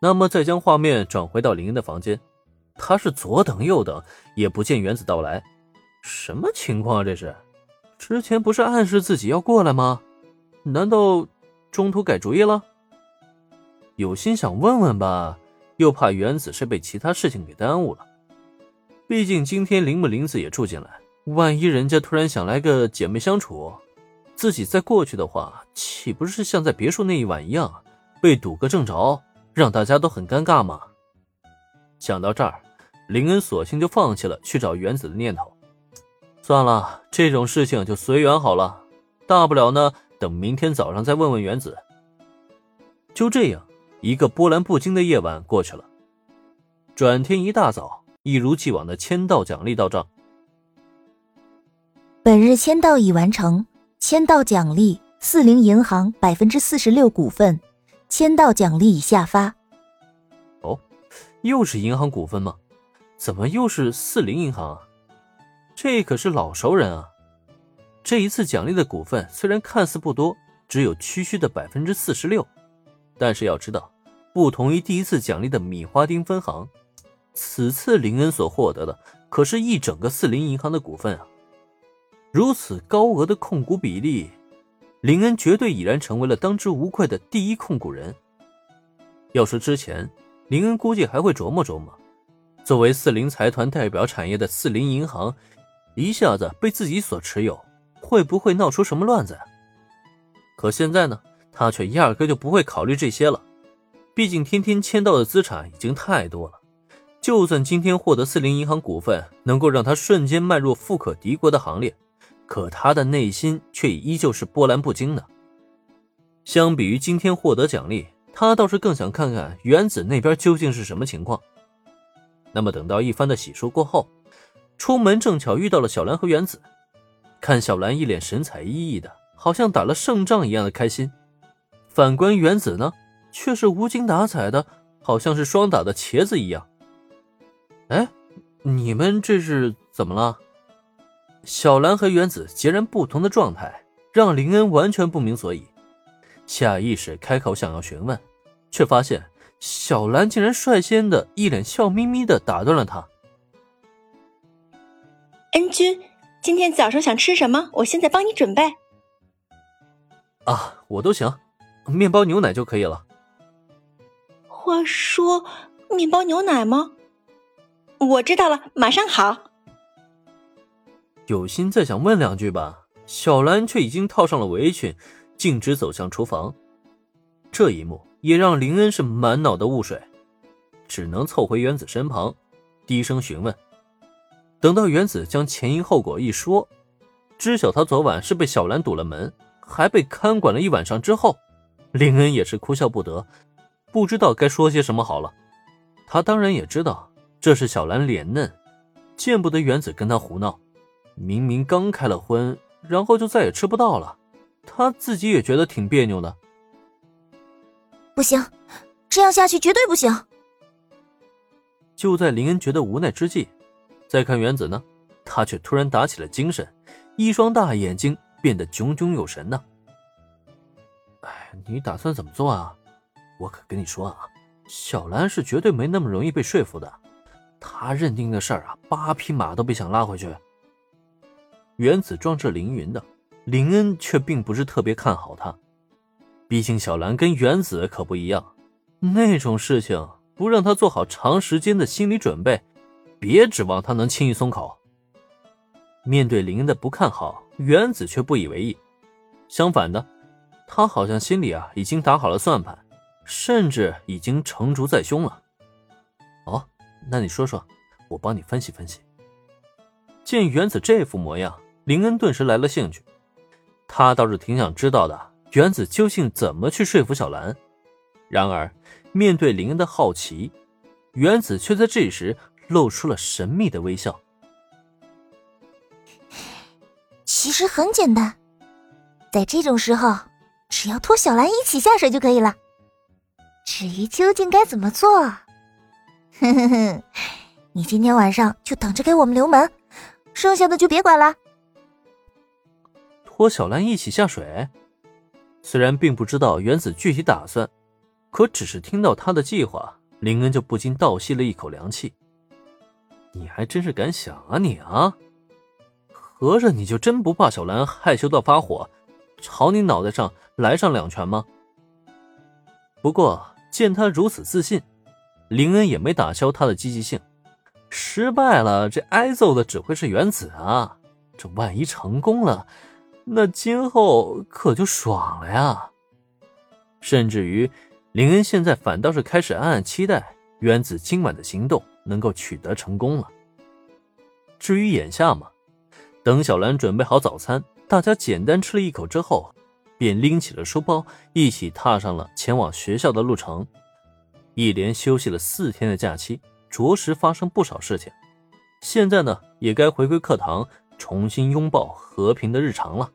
那么再将画面转回到林恩的房间，他是左等右等也不见原子到来，什么情况啊？这是，之前不是暗示自己要过来吗？难道中途改主意了？有心想问问吧，又怕原子是被其他事情给耽误了。毕竟今天铃木林子也住进来，万一人家突然想来个姐妹相处，自己再过去的话，岂不是像在别墅那一晚一样，被堵个正着？让大家都很尴尬吗？想到这儿，林恩索性就放弃了去找原子的念头。算了，这种事情就随缘好了，大不了呢，等明天早上再问问原子。就这样，一个波澜不惊的夜晚过去了。转天一大早，一如既往的签到奖励到账。本日签到已完成，签到奖励四零银行百分之四十六股份。签到奖励已下发。哦，又是银行股份吗？怎么又是四零银行啊？这可是老熟人啊！这一次奖励的股份虽然看似不多，只有区区的百分之四十六，但是要知道，不同于第一次奖励的米花町分行，此次林恩所获得的可是一整个四零银行的股份啊！如此高额的控股比例。林恩绝对已然成为了当之无愧的第一控股人。要说之前，林恩估计还会琢磨琢磨，作为四零财团代表产业的四零银行，一下子被自己所持有，会不会闹出什么乱子？可现在呢，他却压根就不会考虑这些了。毕竟天天签到的资产已经太多了，就算今天获得四零银行股份，能够让他瞬间迈入富可敌国的行列。可他的内心却依旧是波澜不惊的。相比于今天获得奖励，他倒是更想看看原子那边究竟是什么情况。那么等到一番的洗漱过后，出门正巧遇到了小兰和原子。看小兰一脸神采奕奕的，好像打了胜仗一样的开心；反观原子呢，却是无精打采的，好像是霜打的茄子一样。哎，你们这是怎么了？小兰和原子截然不同的状态，让林恩完全不明所以，下意识开口想要询问，却发现小兰竟然率先的一脸笑眯眯的打断了他。恩君，今天早上想吃什么？我现在帮你准备。啊，我都行，面包牛奶就可以了。话说，面包牛奶吗？我知道了，马上好。有心再想问两句吧，小兰却已经套上了围裙，径直走向厨房。这一幕也让林恩是满脑的雾水，只能凑回原子身旁，低声询问。等到原子将前因后果一说，知晓他昨晚是被小兰堵了门，还被看管了一晚上之后，林恩也是哭笑不得，不知道该说些什么好了。他当然也知道这是小兰脸嫩，见不得原子跟他胡闹。明明刚开了荤，然后就再也吃不到了，他自己也觉得挺别扭的。不行，这样下去绝对不行。就在林恩觉得无奈之际，再看原子呢，他却突然打起了精神，一双大眼睛变得炯炯有神呢。哎，你打算怎么做啊？我可跟你说啊，小兰是绝对没那么容易被说服的，她认定的事儿啊，八匹马都别想拉回去。原子壮志凌云的林恩却并不是特别看好他，毕竟小兰跟原子可不一样，那种事情不让他做好长时间的心理准备，别指望他能轻易松口。面对林恩的不看好，原子却不以为意，相反的，他好像心里啊已经打好了算盘，甚至已经成竹在胸了。哦，那你说说，我帮你分析分析。见原子这副模样。林恩顿时来了兴趣，他倒是挺想知道的，原子究竟怎么去说服小兰。然而，面对林恩的好奇，原子却在这时露出了神秘的微笑。其实很简单，在这种时候，只要拖小兰一起下水就可以了。至于究竟该怎么做，哼哼哼，你今天晚上就等着给我们留门，剩下的就别管了。和小兰一起下水，虽然并不知道原子具体打算，可只是听到他的计划，林恩就不禁倒吸了一口凉气。你还真是敢想啊你啊！合着你就真不怕小兰害羞到发火，朝你脑袋上来上两拳吗？不过见他如此自信，林恩也没打消他的积极性。失败了，这挨揍的只会是原子啊！这万一成功了，那今后可就爽了呀！甚至于，林恩现在反倒是开始暗暗期待原子今晚的行动能够取得成功了。至于眼下嘛，等小兰准备好早餐，大家简单吃了一口之后，便拎起了书包，一起踏上了前往学校的路程。一连休息了四天的假期。着实发生不少事情，现在呢，也该回归课堂，重新拥抱和平的日常了。